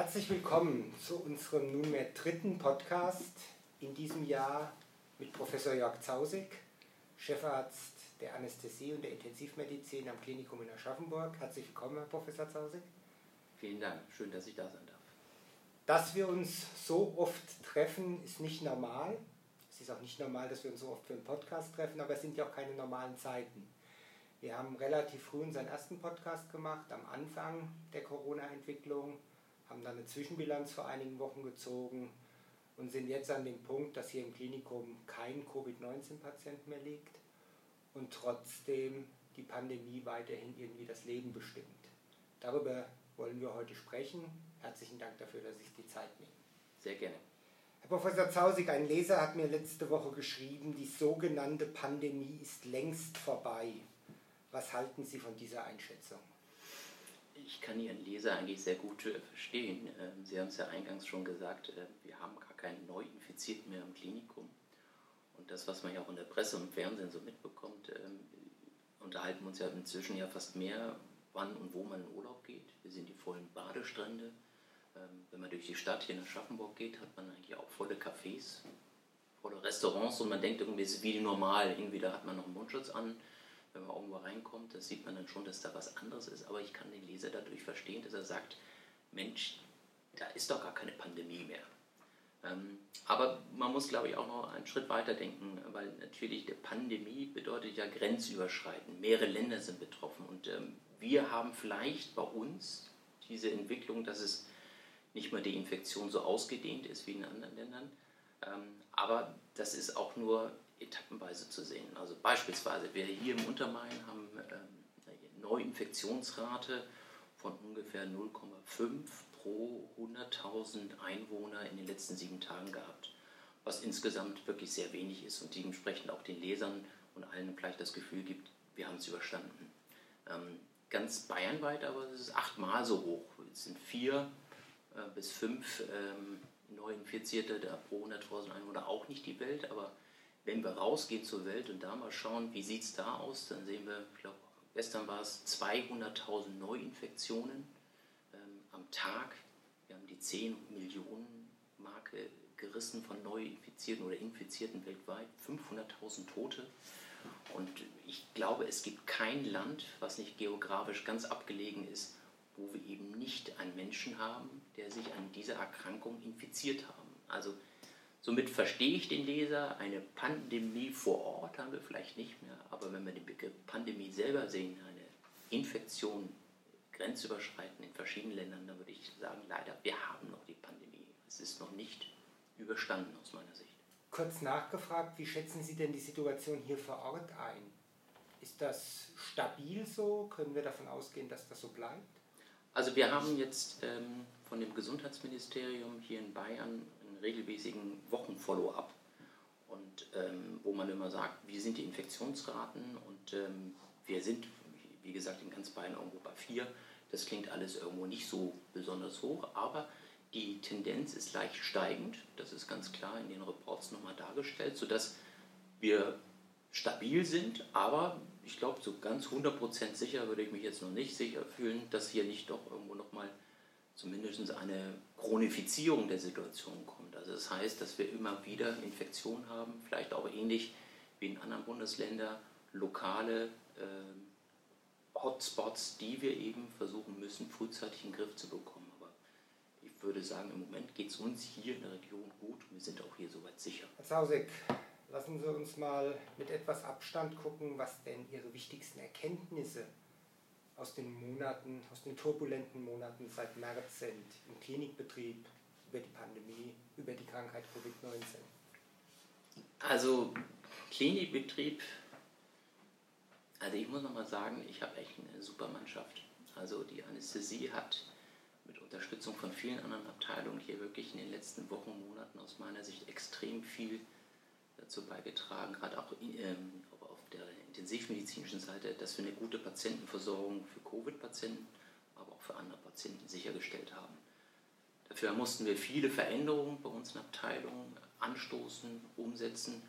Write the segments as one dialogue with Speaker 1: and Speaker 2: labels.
Speaker 1: Herzlich willkommen zu unserem nunmehr dritten Podcast in diesem Jahr mit Professor Jörg Zausig, Chefarzt der Anästhesie und der Intensivmedizin am Klinikum in Aschaffenburg. Herzlich willkommen, Herr Professor Zausig.
Speaker 2: Vielen Dank, schön, dass ich da sein darf.
Speaker 1: Dass wir uns so oft treffen, ist nicht normal. Es ist auch nicht normal, dass wir uns so oft für einen Podcast treffen, aber es sind ja auch keine normalen Zeiten. Wir haben relativ früh unseren ersten Podcast gemacht, am Anfang der Corona-Entwicklung, haben dann eine Zwischenbilanz vor einigen Wochen gezogen und sind jetzt an dem Punkt, dass hier im Klinikum kein Covid-19-Patient mehr liegt und trotzdem die Pandemie weiterhin irgendwie das Leben bestimmt. Darüber wollen wir heute sprechen. Herzlichen Dank dafür, dass Sie sich die Zeit nehmen.
Speaker 2: Sehr gerne.
Speaker 1: Herr Professor Zausig, ein Leser hat mir letzte Woche geschrieben, die sogenannte Pandemie ist längst vorbei. Was halten Sie von dieser Einschätzung?
Speaker 2: Ich kann Ihren Leser eigentlich sehr gut äh, verstehen. Ähm, Sie haben es ja eingangs schon gesagt, äh, wir haben gar keinen Neuinfizierten mehr im Klinikum. Und das, was man ja auch in der Presse und im Fernsehen so mitbekommt, ähm, unterhalten wir uns ja inzwischen ja fast mehr, wann und wo man in Urlaub geht. Wir sehen die vollen Badestrände. Ähm, wenn man durch die Stadt hier nach Schaffenburg geht, hat man eigentlich auch volle Cafés, volle Restaurants und man denkt irgendwie, es ist wie normal. Irgendwie da hat man noch einen Mundschutz an wenn man irgendwo reinkommt, das sieht man dann schon, dass da was anderes ist. Aber ich kann den Leser dadurch verstehen, dass er sagt, Mensch, da ist doch gar keine Pandemie mehr. Ähm, aber man muss, glaube ich, auch noch einen Schritt weiter denken, weil natürlich die Pandemie bedeutet ja grenzüberschreitend. Mehrere Länder sind betroffen und ähm, wir haben vielleicht bei uns diese Entwicklung, dass es nicht mehr die Infektion so ausgedehnt ist wie in anderen Ländern. Ähm, aber das ist auch nur etappenweise zu sehen. Also beispielsweise, wir hier im Untermain haben ähm, eine Neuinfektionsrate von ungefähr 0,5 pro 100.000 Einwohner in den letzten sieben Tagen gehabt, was insgesamt wirklich sehr wenig ist und dementsprechend auch den Lesern und allen vielleicht das Gefühl gibt, wir haben es überstanden. Ähm, ganz bayernweit aber ist es achtmal so hoch. Es sind vier äh, bis fünf ähm, Neuinfizierte pro 100.000 Einwohner auch nicht die Welt, aber wenn wir rausgehen zur Welt und da mal schauen, wie sieht es da aus, dann sehen wir, ich glaube, gestern war es 200.000 Neuinfektionen ähm, am Tag. Wir haben die 10 Millionen Marke gerissen von Neuinfizierten oder Infizierten weltweit, 500.000 Tote. Und ich glaube, es gibt kein Land, was nicht geografisch ganz abgelegen ist, wo wir eben nicht einen Menschen haben, der sich an dieser Erkrankung infiziert haben. Also Somit verstehe ich den Leser. Eine Pandemie vor Ort haben wir vielleicht nicht mehr, aber wenn wir den Begriff Pandemie selber sehen, eine Infektion grenzüberschreitend in verschiedenen Ländern, dann würde ich sagen, leider, wir haben noch die Pandemie. Es ist noch nicht überstanden aus meiner Sicht.
Speaker 1: Kurz nachgefragt, wie schätzen Sie denn die Situation hier vor Ort ein? Ist das stabil so? Können wir davon ausgehen, dass das so bleibt?
Speaker 2: Also wir haben jetzt ähm, von dem Gesundheitsministerium hier in Bayern regelmäßigen Wochen-Follow-up. Und ähm, wo man immer sagt, wie sind die Infektionsraten und ähm, wir sind, wie gesagt, in ganz Bayern irgendwo bei 4. Das klingt alles irgendwo nicht so besonders hoch, aber die Tendenz ist leicht steigend. Das ist ganz klar in den Reports nochmal dargestellt, sodass wir stabil sind, aber ich glaube, so ganz 100% sicher würde ich mich jetzt noch nicht sicher fühlen, dass hier nicht doch irgendwo nochmal zumindest eine Chronifizierung der Situation kommt. Also das heißt, dass wir immer wieder Infektionen haben, vielleicht auch ähnlich wie in anderen Bundesländern, lokale äh, Hotspots, die wir eben versuchen müssen, frühzeitig in den Griff zu bekommen. Aber ich würde sagen, im Moment geht es uns hier in der Region gut und wir sind auch hier soweit sicher.
Speaker 1: Herr Zausek, lassen Sie uns mal mit etwas Abstand gucken, was denn Ihre wichtigsten Erkenntnisse aus den Monaten, aus den turbulenten Monaten seit März sind im Klinikbetrieb, über die Pandemie, über die Krankheit Covid-19?
Speaker 2: Also Klinikbetrieb, also ich muss nochmal sagen, ich habe echt eine super Mannschaft. Also die Anästhesie hat mit Unterstützung von vielen anderen Abteilungen hier wirklich in den letzten Wochen, Monaten aus meiner Sicht extrem viel dazu beigetragen, gerade auch ähm, auf der intensivmedizinischen Seite, dass wir eine gute Patientenversorgung für Covid-Patienten, aber auch für andere Patienten sichergestellt haben. Dafür mussten wir viele Veränderungen bei uns in Abteilungen anstoßen, umsetzen.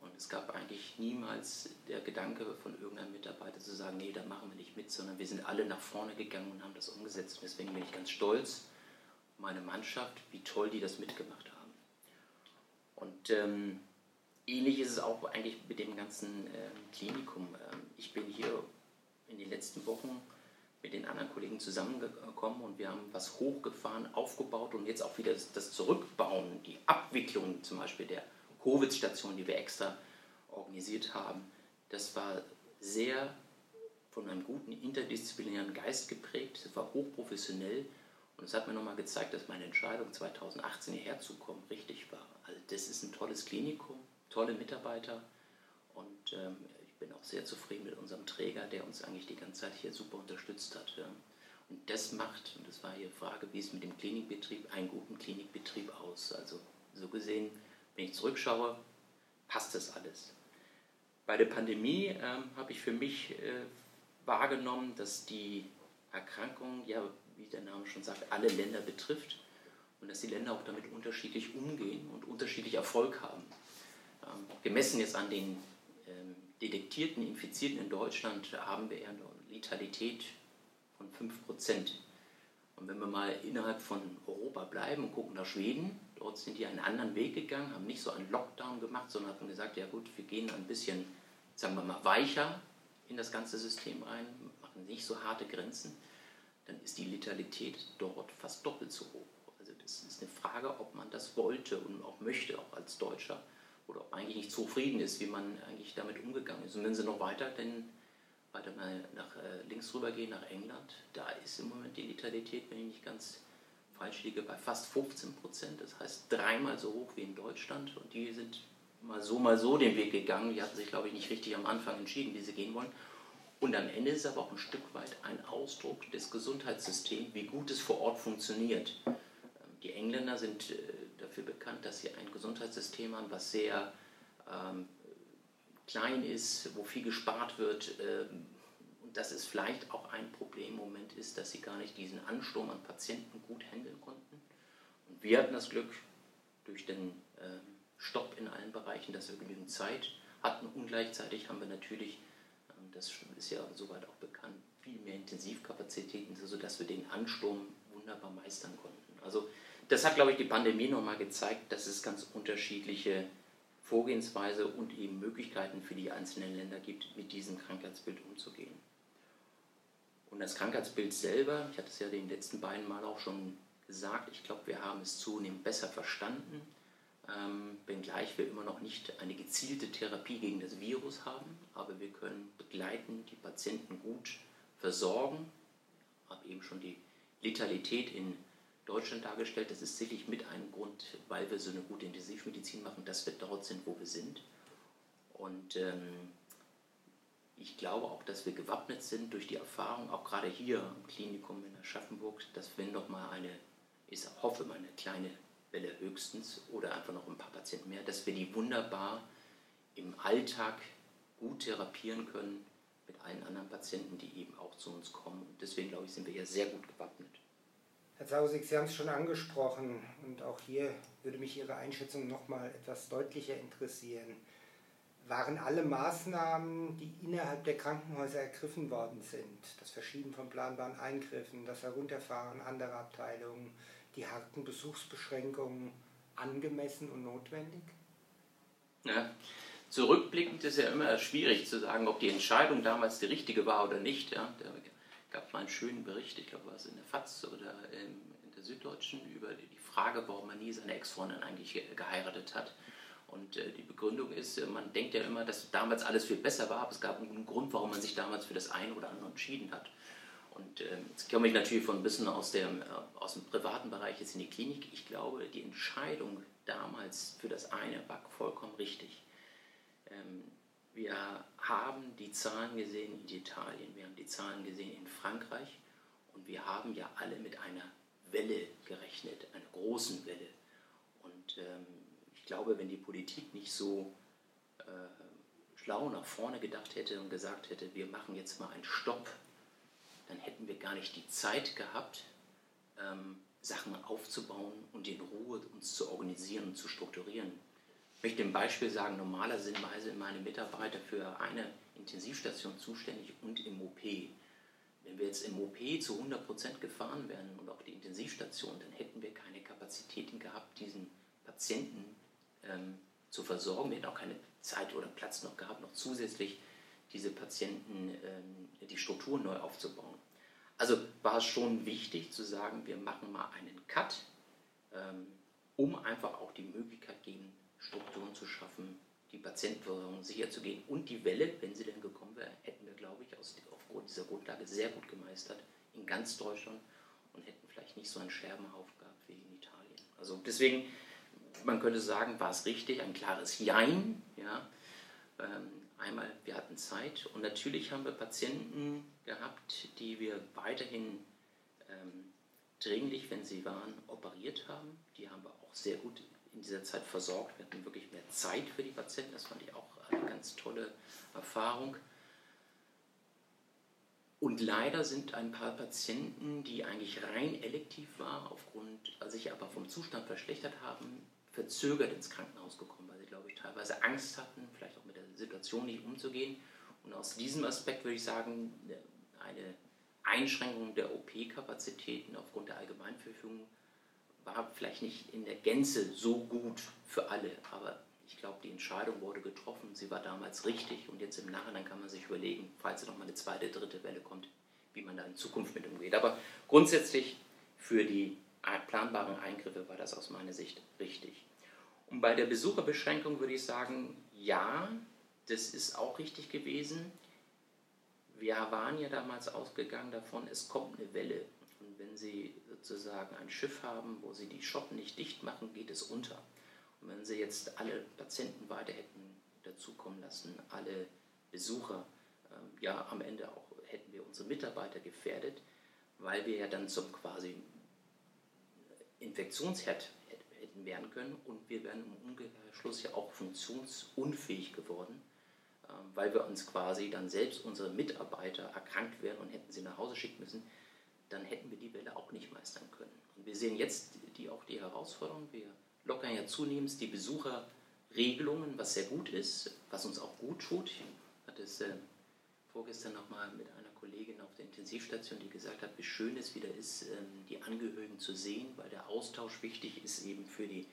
Speaker 2: Und es gab eigentlich niemals der Gedanke von irgendeinem Mitarbeiter zu sagen, nee, da machen wir nicht mit, sondern wir sind alle nach vorne gegangen und haben das umgesetzt. Und deswegen bin ich ganz stolz, meine Mannschaft, wie toll die das mitgemacht haben. Und ähm, ähnlich ist es auch eigentlich mit dem ganzen äh, Klinikum. Ähm, ich bin hier in den letzten Wochen mit den anderen Kollegen zusammengekommen und wir haben was hochgefahren, aufgebaut und jetzt auch wieder das, das Zurückbauen, die Abwicklung zum Beispiel der Covid-Station, die wir extra organisiert haben, das war sehr von einem guten interdisziplinären Geist geprägt, es war hochprofessionell und es hat mir nochmal gezeigt, dass meine Entscheidung 2018 hierher zu kommen richtig war. Also das ist ein tolles Klinikum, tolle Mitarbeiter und ähm, ich bin auch sehr zufrieden mit unserem Träger, der uns eigentlich die ganze Zeit hier super unterstützt hat. Ja. Und das macht, und das war Ihre Frage, wie es mit dem Klinikbetrieb, einen guten Klinikbetrieb aus. Also so gesehen, wenn ich zurückschaue, passt das alles. Bei der Pandemie ähm, habe ich für mich äh, wahrgenommen, dass die Erkrankung, ja, wie der Name schon sagt, alle Länder betrifft und dass die Länder auch damit unterschiedlich umgehen und unterschiedlich Erfolg haben. Ähm, gemessen jetzt an den ähm, detektierten Infizierten in Deutschland haben wir eine Letalität von 5%. Und wenn wir mal innerhalb von Europa bleiben und gucken nach Schweden, dort sind die einen anderen Weg gegangen, haben nicht so einen Lockdown gemacht, sondern haben gesagt, ja gut, wir gehen ein bisschen, sagen wir mal, weicher in das ganze System rein, machen nicht so harte Grenzen, dann ist die Letalität dort fast doppelt so hoch. Also das ist eine Frage, ob man das wollte und auch möchte, auch als Deutscher oder eigentlich nicht zufrieden ist, wie man eigentlich damit umgegangen ist. Und wenn sie noch weiter, denn weiter mal nach äh, links rüber gehen, nach England, da ist im Moment die Letalität, wenn ich nicht ganz falsch liege, bei fast 15 Prozent. Das heißt dreimal so hoch wie in Deutschland. Und die sind mal so, mal so den Weg gegangen. Die hatten sich, glaube ich, nicht richtig am Anfang entschieden, wie sie gehen wollen. Und am Ende ist es aber auch ein Stück weit ein Ausdruck des Gesundheitssystems, wie gut es vor Ort funktioniert. Ähm, die Engländer sind äh, dafür bekannt, dass sie ein Gesundheitssystem haben, was sehr ähm, klein ist, wo viel gespart wird. Ähm, und dass es vielleicht auch ein Problem im Moment ist, dass sie gar nicht diesen Ansturm an Patienten gut handeln konnten. Und wir hatten das Glück, durch den ähm, Stopp in allen Bereichen, dass wir genügend Zeit hatten. Und gleichzeitig haben wir natürlich, ähm, das ist ja soweit auch bekannt, viel mehr Intensivkapazitäten, sodass wir den Ansturm wunderbar meistern konnten. Also das hat, glaube ich, die Pandemie nochmal gezeigt, dass es ganz unterschiedliche Vorgehensweise und eben Möglichkeiten für die einzelnen Länder gibt, mit diesem Krankheitsbild umzugehen. Und das Krankheitsbild selber, ich hatte es ja den letzten beiden Mal auch schon gesagt, ich glaube, wir haben es zunehmend besser verstanden, ähm, wenngleich wir immer noch nicht eine gezielte Therapie gegen das Virus haben, aber wir können begleiten, die Patienten gut versorgen. Ich habe eben schon die Letalität in Deutschland dargestellt. Das ist sicherlich mit einem Grund, weil wir so eine gute Intensivmedizin machen, dass wir dort sind, wo wir sind. Und ähm, ich glaube auch, dass wir gewappnet sind durch die Erfahrung, auch gerade hier im Klinikum in Aschaffenburg, dass wenn noch mal eine, ich hoffe mal eine kleine Welle höchstens oder einfach noch ein paar Patienten mehr, dass wir die wunderbar im Alltag gut therapieren können mit allen anderen Patienten, die eben auch zu uns kommen. Und deswegen glaube ich, sind wir hier sehr gut gewappnet.
Speaker 1: Herr Zausig, Sie haben es schon angesprochen und auch hier würde mich Ihre Einschätzung noch mal etwas deutlicher interessieren. Waren alle Maßnahmen, die innerhalb der Krankenhäuser ergriffen worden sind, das Verschieben von planbaren Eingriffen, das Herunterfahren anderer Abteilungen, die harten Besuchsbeschränkungen angemessen und notwendig?
Speaker 2: Ja, zurückblickend ist ja immer schwierig zu sagen, ob die Entscheidung damals die richtige war oder nicht. Ja. Gab mal einen schönen Bericht, ich glaube, war es in der FAZ oder in der Süddeutschen, über die Frage, warum man nie seine Ex-Freundin eigentlich geheiratet hat. Und äh, die Begründung ist, äh, man denkt ja immer, dass damals alles viel besser war, aber es gab einen Grund, warum man sich damals für das eine oder andere entschieden hat. Und äh, jetzt komme ich natürlich von ein bisschen aus dem, äh, aus dem privaten Bereich jetzt in die Klinik. Ich glaube, die Entscheidung damals für das eine war vollkommen richtig. Wir haben die Zahlen gesehen in Italien, wir haben die Zahlen gesehen in Frankreich und wir haben ja alle mit einer Welle gerechnet, einer großen Welle. Und ähm, ich glaube, wenn die Politik nicht so äh, schlau nach vorne gedacht hätte und gesagt hätte, wir machen jetzt mal einen Stopp, dann hätten wir gar nicht die Zeit gehabt, ähm, Sachen aufzubauen und in Ruhe uns zu organisieren und zu strukturieren. Ich möchte ein Beispiel sagen, normalerweise sind meine Mitarbeiter für eine Intensivstation zuständig und im OP. wenn wir jetzt im OP zu 100% gefahren wären und auch die Intensivstation, dann hätten wir keine Kapazitäten gehabt, diesen Patienten ähm, zu versorgen. Wir hätten auch keine Zeit oder Platz noch gehabt, noch zusätzlich diese Patienten, ähm, die Strukturen neu aufzubauen. Also war es schon wichtig zu sagen, wir machen mal einen Cut, ähm, um einfach auch die Möglichkeit geben, Strukturen zu schaffen, die Patientenversorgung sicher zu gehen. Und die Welle, wenn sie denn gekommen wäre, hätten wir, glaube ich, aufgrund dieser Grundlage sehr gut gemeistert in ganz Deutschland und hätten vielleicht nicht so einen Scherbenhaufen gehabt wie in Italien. Also deswegen, man könnte sagen, war es richtig, ein klares Jein. Ja. Ähm, einmal, wir hatten Zeit und natürlich haben wir Patienten gehabt, die wir weiterhin ähm, dringlich, wenn sie waren, operiert haben. Die haben wir auch sehr gut in dieser Zeit versorgt. Wir hatten wirklich mehr Zeit für die Patienten. Das fand ich auch eine ganz tolle Erfahrung. Und leider sind ein paar Patienten, die eigentlich rein elektiv waren, aufgrund, also sich aber vom Zustand verschlechtert haben, verzögert ins Krankenhaus gekommen, weil sie, glaube ich, teilweise Angst hatten, vielleicht auch mit der Situation nicht umzugehen. Und aus diesem Aspekt würde ich sagen, eine Einschränkung der OP-Kapazitäten aufgrund der Allgemeinverfügung war vielleicht nicht in der Gänze so gut für alle, aber ich glaube, die Entscheidung wurde getroffen, sie war damals richtig und jetzt im Nachhinein kann man sich überlegen, falls noch mal eine zweite, dritte Welle kommt, wie man da in Zukunft mit umgeht. Aber grundsätzlich für die planbaren Eingriffe war das aus meiner Sicht richtig. Und bei der Besucherbeschränkung würde ich sagen, ja, das ist auch richtig gewesen. Wir waren ja damals ausgegangen davon, es kommt eine Welle wenn Sie sozusagen ein Schiff haben, wo Sie die Schotten nicht dicht machen, geht es unter. Und wenn Sie jetzt alle Patienten weiter hätten dazukommen lassen, alle Besucher, ähm, ja, am Ende auch hätten wir unsere Mitarbeiter gefährdet, weil wir ja dann zum quasi Infektionsherd hätten werden können und wir wären im Umkehrschluss ja auch funktionsunfähig geworden, ähm, weil wir uns quasi dann selbst unsere Mitarbeiter erkrankt wären und hätten sie nach Hause schicken müssen dann hätten wir die Welle auch nicht meistern können. Und wir sehen jetzt die, auch die Herausforderung, wir lockern ja zunehmend die Besucherregelungen, was sehr gut ist, was uns auch gut tut. Ich hatte es äh, vorgestern nochmal mit einer Kollegin auf der Intensivstation, die gesagt hat, wie schön es wieder ist, ähm, die Angehörigen zu sehen, weil der Austausch wichtig ist eben für die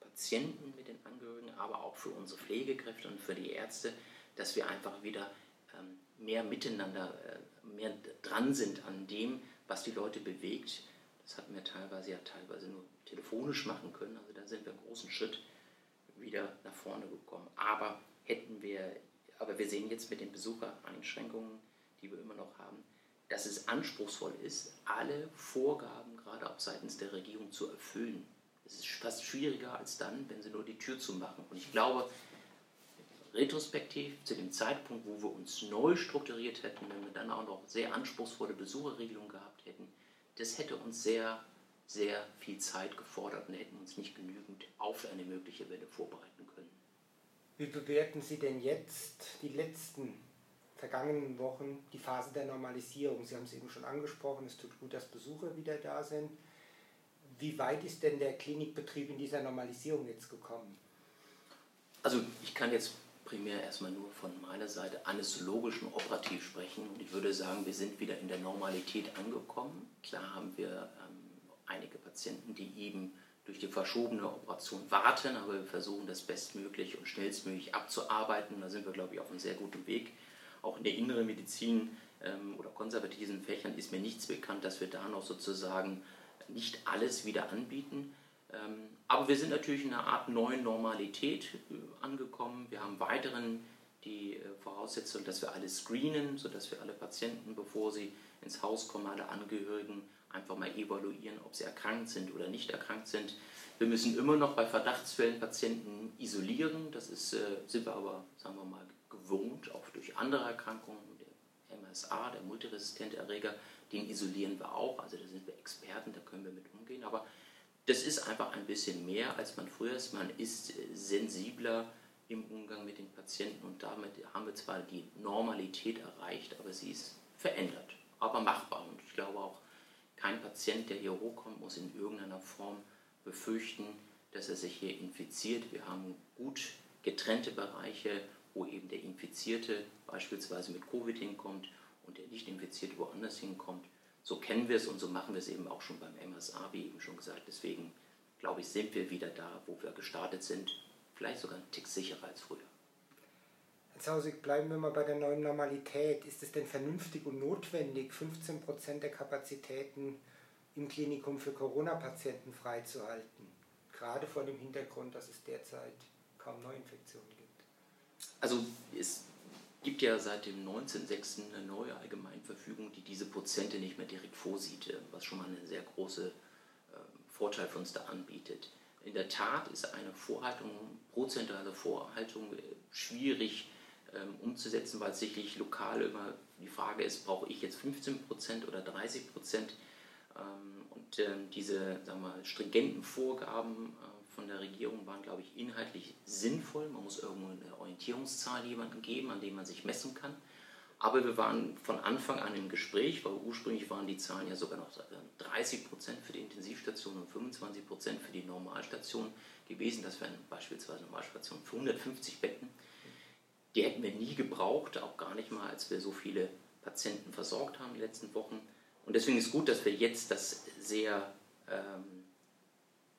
Speaker 2: Patienten mit den Angehörigen, aber auch für unsere Pflegekräfte und für die Ärzte, dass wir einfach wieder ähm, mehr miteinander, äh, mehr dran sind an dem, was die Leute bewegt. Das hatten wir teilweise ja teilweise nur telefonisch machen können. Also da sind wir einen großen Schritt wieder nach vorne gekommen. Aber hätten wir, aber wir sehen jetzt mit den Besuchereinschränkungen, die wir immer noch haben, dass es anspruchsvoll ist, alle Vorgaben, gerade auch seitens der Regierung, zu erfüllen. Es ist fast schwieriger als dann, wenn sie nur die Tür zu machen. Und ich glaube, retrospektiv zu dem Zeitpunkt, wo wir uns neu strukturiert hätten, wenn wir dann auch noch sehr anspruchsvolle Besucherregelungen gehabt hätten, das hätte uns sehr, sehr viel Zeit gefordert und hätten uns nicht genügend auf eine mögliche Welle vorbereiten können.
Speaker 1: Wie bewerten Sie denn jetzt die letzten vergangenen Wochen die Phase der Normalisierung? Sie haben es eben schon angesprochen, es tut gut, dass Besucher wieder da sind. Wie weit ist denn der Klinikbetrieb in dieser Normalisierung jetzt gekommen?
Speaker 2: Also ich kann jetzt primär erstmal nur von meiner Seite anästhesiologisch und operativ sprechen. Und ich würde sagen, wir sind wieder in der Normalität angekommen. Klar haben wir ähm, einige Patienten, die eben durch die verschobene Operation warten, aber wir versuchen das bestmöglich und schnellstmöglich abzuarbeiten. Da sind wir, glaube ich, auf einem sehr guten Weg. Auch in der inneren Medizin ähm, oder konservativen Fächern ist mir nichts bekannt, dass wir da noch sozusagen nicht alles wieder anbieten. Ähm, aber wir sind natürlich in einer Art neuen Normalität äh, angekommen. Wir haben weiterhin die äh, Voraussetzung, dass wir alle screenen, sodass wir alle Patienten, bevor sie ins Haus kommen, alle Angehörigen einfach mal evaluieren, ob sie erkrankt sind oder nicht erkrankt sind. Wir müssen immer noch bei Verdachtsfällen Patienten isolieren. Das ist, äh, sind wir aber, sagen wir mal, gewohnt, auch durch andere Erkrankungen. Der MSA, der multiresistente Erreger, den isolieren wir auch. Also da sind wir Experten, da können wir mit umgehen. Aber das ist einfach ein bisschen mehr, als man früher ist. Man ist äh, sensibler im Umgang mit den Patienten und damit haben wir zwar die Normalität erreicht, aber sie ist verändert, aber machbar. Und ich glaube auch, kein Patient, der hier hochkommt, muss in irgendeiner Form befürchten, dass er sich hier infiziert. Wir haben gut getrennte Bereiche, wo eben der Infizierte beispielsweise mit Covid hinkommt und der nicht infizierte woanders hinkommt. So kennen wir es und so machen wir es eben auch schon beim MSA, wie eben schon gesagt. Deswegen glaube ich, sind wir wieder da, wo wir gestartet sind. Vielleicht sogar einen Tick sicherer als früher.
Speaker 1: Herr Zausig, bleiben wir mal bei der neuen Normalität. Ist es denn vernünftig und notwendig, 15 Prozent der Kapazitäten im Klinikum für Corona-Patienten freizuhalten? Gerade vor dem Hintergrund, dass es derzeit kaum Neuinfektionen gibt.
Speaker 2: Also es gibt ja seit dem 19.06. eine neue Allgemeinverfügung, die diese Prozente nicht mehr direkt vorsieht, äh, was schon mal einen sehr großen ähm, Vorteil für uns da anbietet. In der Tat ist eine Vorhaltung, prozentuale Vorhaltung äh, schwierig ähm, umzusetzen, weil es sicherlich lokal immer die Frage ist, brauche ich jetzt 15% oder 30%? Ähm, und diese sagen wir, stringenten Vorgaben von der Regierung waren, glaube ich, inhaltlich sinnvoll. Man muss irgendwo eine Orientierungszahl jemandem geben, an dem man sich messen kann. Aber wir waren von Anfang an im Gespräch, weil ursprünglich waren die Zahlen ja sogar noch 30 Prozent für die Intensivstation und 25 Prozent für die Normalstation gewesen. Das wären beispielsweise Normalstationen für 150 Betten. Die hätten wir nie gebraucht, auch gar nicht mal, als wir so viele Patienten versorgt haben die letzten Wochen. Und deswegen ist gut, dass wir jetzt das sehr ähm,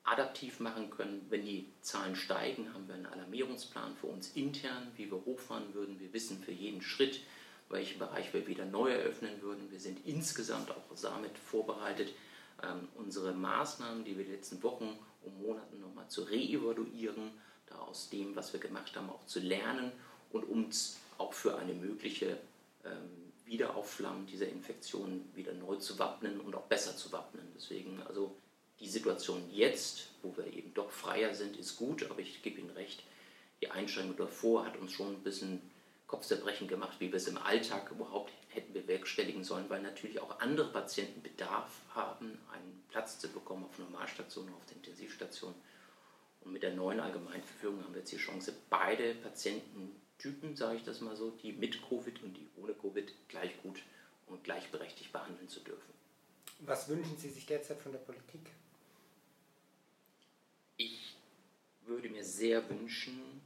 Speaker 2: adaptiv machen können. Wenn die Zahlen steigen, haben wir einen Alarmierungsplan für uns intern, wie wir hochfahren würden. Wir wissen für jeden Schritt, welchen Bereich wir wieder neu eröffnen würden. Wir sind insgesamt auch damit vorbereitet, ähm, unsere Maßnahmen, die wir die letzten Wochen und Monaten nochmal zu reevaluieren, da aus dem, was wir gemacht haben, auch zu lernen und uns auch für eine mögliche ähm, Wiederaufflammen dieser Infektion wieder neu zu wappnen und auch besser zu wappnen. Deswegen also die Situation jetzt, wo wir eben doch freier sind, ist gut, aber ich gebe Ihnen recht, die Einschränkung davor hat uns schon ein bisschen Kopfzerbrechen gemacht, wie wir es im Alltag überhaupt hätten bewerkstelligen sollen, weil natürlich auch andere Patienten Bedarf haben, einen Platz zu bekommen auf Normalstationen, auf der Intensivstation. Und mit der neuen Allgemeinverfügung haben wir jetzt die Chance, beide Patiententypen, sage ich das mal so, die mit Covid und die ohne Covid, gleich gut und gleichberechtigt behandeln zu dürfen.
Speaker 1: Was wünschen Sie sich derzeit von der Politik?
Speaker 2: Ich würde mir sehr wünschen,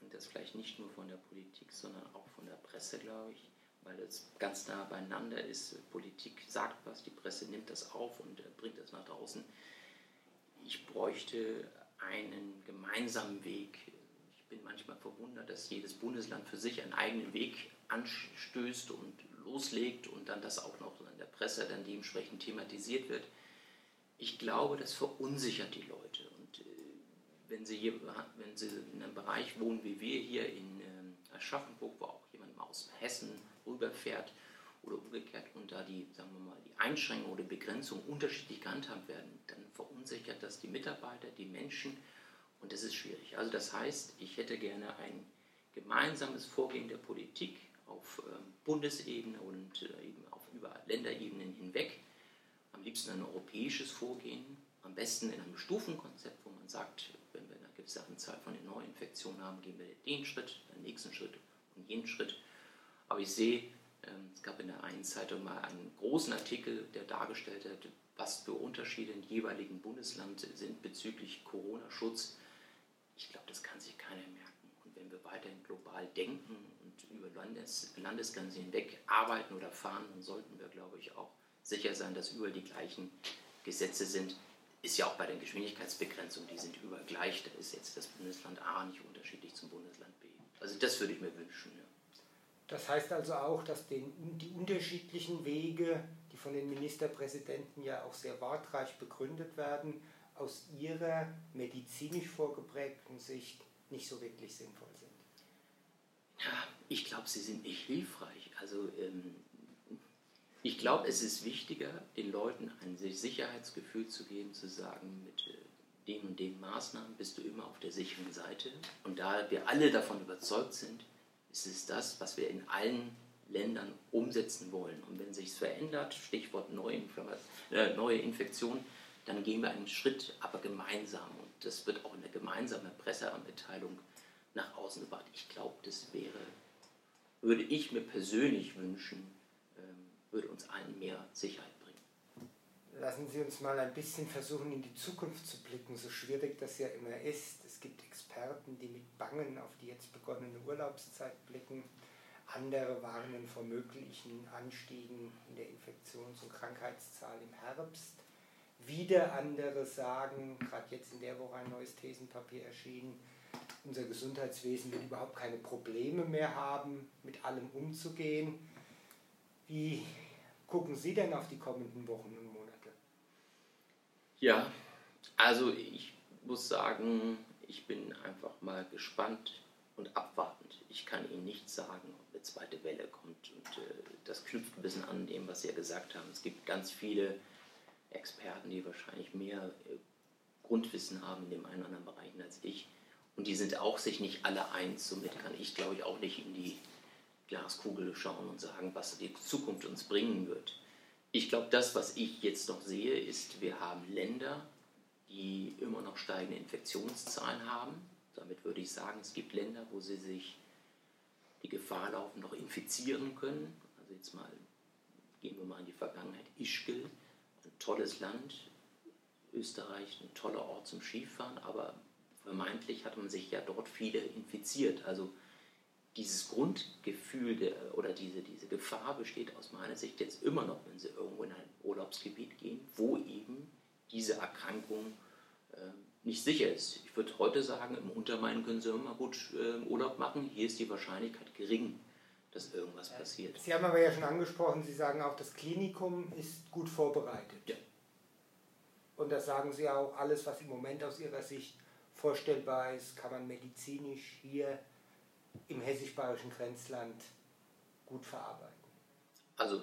Speaker 2: und das vielleicht nicht nur von der Politik, sondern auch von der Presse, glaube ich, weil es ganz nah beieinander ist. Politik sagt was, die Presse nimmt das auf und äh, bringt das nach draußen. Ich bräuchte einen gemeinsamen Weg. Ich bin manchmal verwundert, dass jedes Bundesland für sich einen eigenen Weg anstößt und loslegt und dann das auch noch in der Presse dann dementsprechend thematisiert wird. Ich glaube, das verunsichert die Leute wenn Sie, hier, wenn Sie in einem Bereich wohnen wie wir hier in äh, Aschaffenburg, wo auch jemand mal aus Hessen rüberfährt oder umgekehrt und da die, sagen wir mal, die Einschränkungen oder Begrenzungen unterschiedlich gehandhabt werden, dann verunsichert das die Mitarbeiter, die Menschen und das ist schwierig. Also das heißt, ich hätte gerne ein gemeinsames Vorgehen der Politik auf ähm, Bundesebene und äh, eben auf über Länderebenen hinweg, am liebsten ein europäisches Vorgehen, am besten in einem Stufenkonzept, wo man sagt, gewisse Anzahl von den Neuinfektionen haben, gehen wir den Schritt, den nächsten Schritt und jenen Schritt. Aber ich sehe, ähm, es gab in der einen Zeitung mal einen großen Artikel, der dargestellt hat, was für Unterschiede im jeweiligen Bundesland sind bezüglich Corona-Schutz. Ich glaube, das kann sich keiner merken. Und wenn wir weiterhin global denken und über Landes Landesgrenzen hinweg arbeiten oder fahren, dann sollten wir, glaube ich, auch sicher sein, dass überall die gleichen Gesetze sind ist ja auch bei den Geschwindigkeitsbegrenzungen, die sind überall gleich. Da ist jetzt das Bundesland A nicht unterschiedlich zum Bundesland B. Also das würde ich mir wünschen. Ja.
Speaker 1: Das heißt also auch, dass den, die unterschiedlichen Wege, die von den Ministerpräsidenten ja auch sehr wortreich begründet werden, aus ihrer medizinisch vorgeprägten Sicht nicht so wirklich sinnvoll sind.
Speaker 2: Ja, ich glaube, sie sind nicht hilfreich. Also ähm, ich glaube, es ist wichtiger, den Leuten ein Sicherheitsgefühl zu geben, zu sagen, mit äh, den und den Maßnahmen bist du immer auf der sicheren Seite. Und da wir alle davon überzeugt sind, ist es das, was wir in allen Ländern umsetzen wollen. Und wenn sich es verändert, Stichwort äh, neue Infektion, dann gehen wir einen Schritt, aber gemeinsam. Und das wird auch in der gemeinsamen Pressemitteilung nach außen gebracht. Ich glaube, das wäre, würde ich mir persönlich wünschen, würde uns allen mehr Sicherheit bringen.
Speaker 1: Lassen Sie uns mal ein bisschen versuchen, in die Zukunft zu blicken, so schwierig das ja immer ist. Es gibt Experten, die mit Bangen auf die jetzt begonnene Urlaubszeit blicken. Andere warnen vor möglichen Anstiegen in der Infektions- und Krankheitszahl im Herbst. Wieder andere sagen, gerade jetzt in der Woche ein neues Thesenpapier erschienen, unser Gesundheitswesen wird überhaupt keine Probleme mehr haben, mit allem umzugehen. Wie gucken Sie denn auf die kommenden Wochen und Monate?
Speaker 2: Ja, also ich muss sagen, ich bin einfach mal gespannt und abwartend. Ich kann Ihnen nicht sagen, ob eine zweite Welle kommt. Und äh, das knüpft ein bisschen an dem, was Sie ja gesagt haben. Es gibt ganz viele Experten, die wahrscheinlich mehr äh, Grundwissen haben in dem einen oder anderen Bereich als ich. Und die sind auch sich nicht alle eins. Somit kann ich, glaube ich, auch nicht in die Glaskugel schauen und sagen, was die Zukunft uns bringen wird. Ich glaube, das, was ich jetzt noch sehe, ist, wir haben Länder, die immer noch steigende Infektionszahlen haben. Damit würde ich sagen, es gibt Länder, wo sie sich die Gefahr laufen, noch infizieren können. Also jetzt mal gehen wir mal in die Vergangenheit. Ischgl, ein tolles Land, Österreich, ein toller Ort zum Skifahren, aber vermeintlich hat man sich ja dort viele infiziert. Also dieses Grundgefühl der, oder diese, diese Gefahr besteht aus meiner Sicht jetzt immer noch, wenn Sie irgendwo in ein Urlaubsgebiet gehen, wo eben diese Erkrankung äh, nicht sicher ist. Ich würde heute sagen, im Untermain können Sie immer gut äh, Urlaub machen. Hier ist die Wahrscheinlichkeit gering, dass irgendwas passiert.
Speaker 1: Sie haben aber ja schon angesprochen, Sie sagen auch, das Klinikum ist gut vorbereitet. Ja. Und da sagen Sie auch, alles, was im Moment aus Ihrer Sicht vorstellbar ist, kann man medizinisch hier im hessisch-bayerischen Grenzland gut verarbeiten.
Speaker 2: Also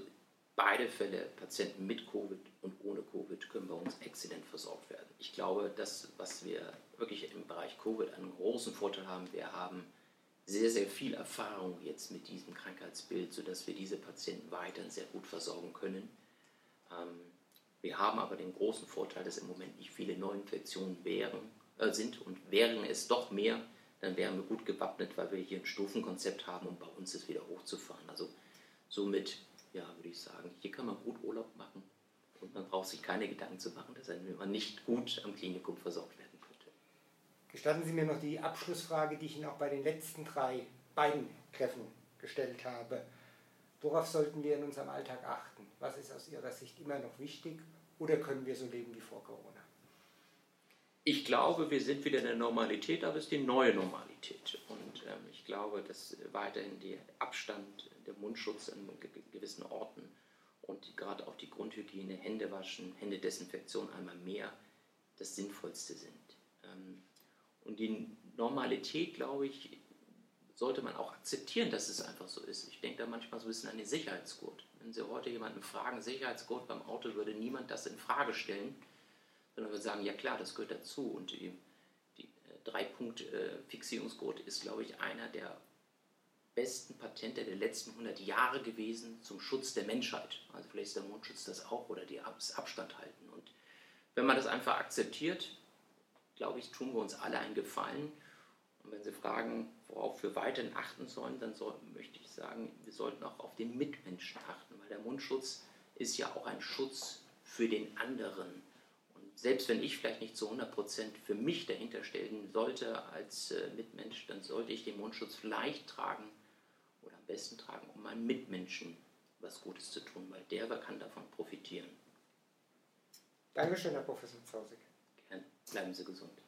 Speaker 2: beide Fälle, Patienten mit Covid und ohne Covid, können bei uns exzellent versorgt werden. Ich glaube, das, was wir wirklich im Bereich Covid einen großen Vorteil haben, wir haben sehr, sehr viel Erfahrung jetzt mit diesem Krankheitsbild, sodass wir diese Patienten weiterhin sehr gut versorgen können. Ähm, wir haben aber den großen Vorteil, dass im Moment nicht viele Neuinfektionen wären äh, sind und wären es doch mehr, dann wären wir gut gewappnet, weil wir hier ein Stufenkonzept haben, um bei uns es wieder hochzufahren. Also somit, ja, würde ich sagen, hier kann man gut Urlaub machen und man braucht sich keine Gedanken zu machen, dass man nicht gut am Klinikum versorgt werden könnte.
Speaker 1: Gestatten Sie mir noch die Abschlussfrage, die ich Ihnen auch bei den letzten drei beiden Treffen gestellt habe. Worauf sollten wir in unserem Alltag achten? Was ist aus Ihrer Sicht immer noch wichtig oder können wir so leben wie vor Corona?
Speaker 2: Ich glaube, wir sind wieder in der Normalität, aber es ist die neue Normalität. Und ähm, ich glaube, dass weiterhin der Abstand, der Mundschutz an gewissen Orten und gerade auch die Grundhygiene, Hände waschen, Händedesinfektion einmal mehr das Sinnvollste sind. Ähm, und die Normalität, glaube ich, sollte man auch akzeptieren, dass es einfach so ist. Ich denke da manchmal so ein bisschen an den Sicherheitsgurt. Wenn Sie heute jemanden fragen, Sicherheitsgurt beim Auto, würde niemand das in Frage stellen sondern wir sagen, ja klar, das gehört dazu. Und die, die äh, Drei-Punkt-Fixierungsgurt ist, glaube ich, einer der besten Patente der letzten 100 Jahre gewesen zum Schutz der Menschheit. Also vielleicht ist der Mundschutz das auch oder das Abstand halten. Und wenn man das einfach akzeptiert, glaube ich, tun wir uns alle einen Gefallen. Und wenn Sie fragen, worauf wir weiterhin achten sollen, dann soll, möchte ich sagen, wir sollten auch auf den Mitmenschen achten, weil der Mundschutz ist ja auch ein Schutz für den anderen selbst wenn ich vielleicht nicht zu 100% für mich dahinter stellen sollte als äh, Mitmensch, dann sollte ich den Mundschutz vielleicht tragen oder am besten tragen, um meinem Mitmenschen was Gutes zu tun, weil der kann davon profitieren.
Speaker 1: Dankeschön, Herr Professor Zausig.
Speaker 2: Gerne. Bleiben Sie gesund.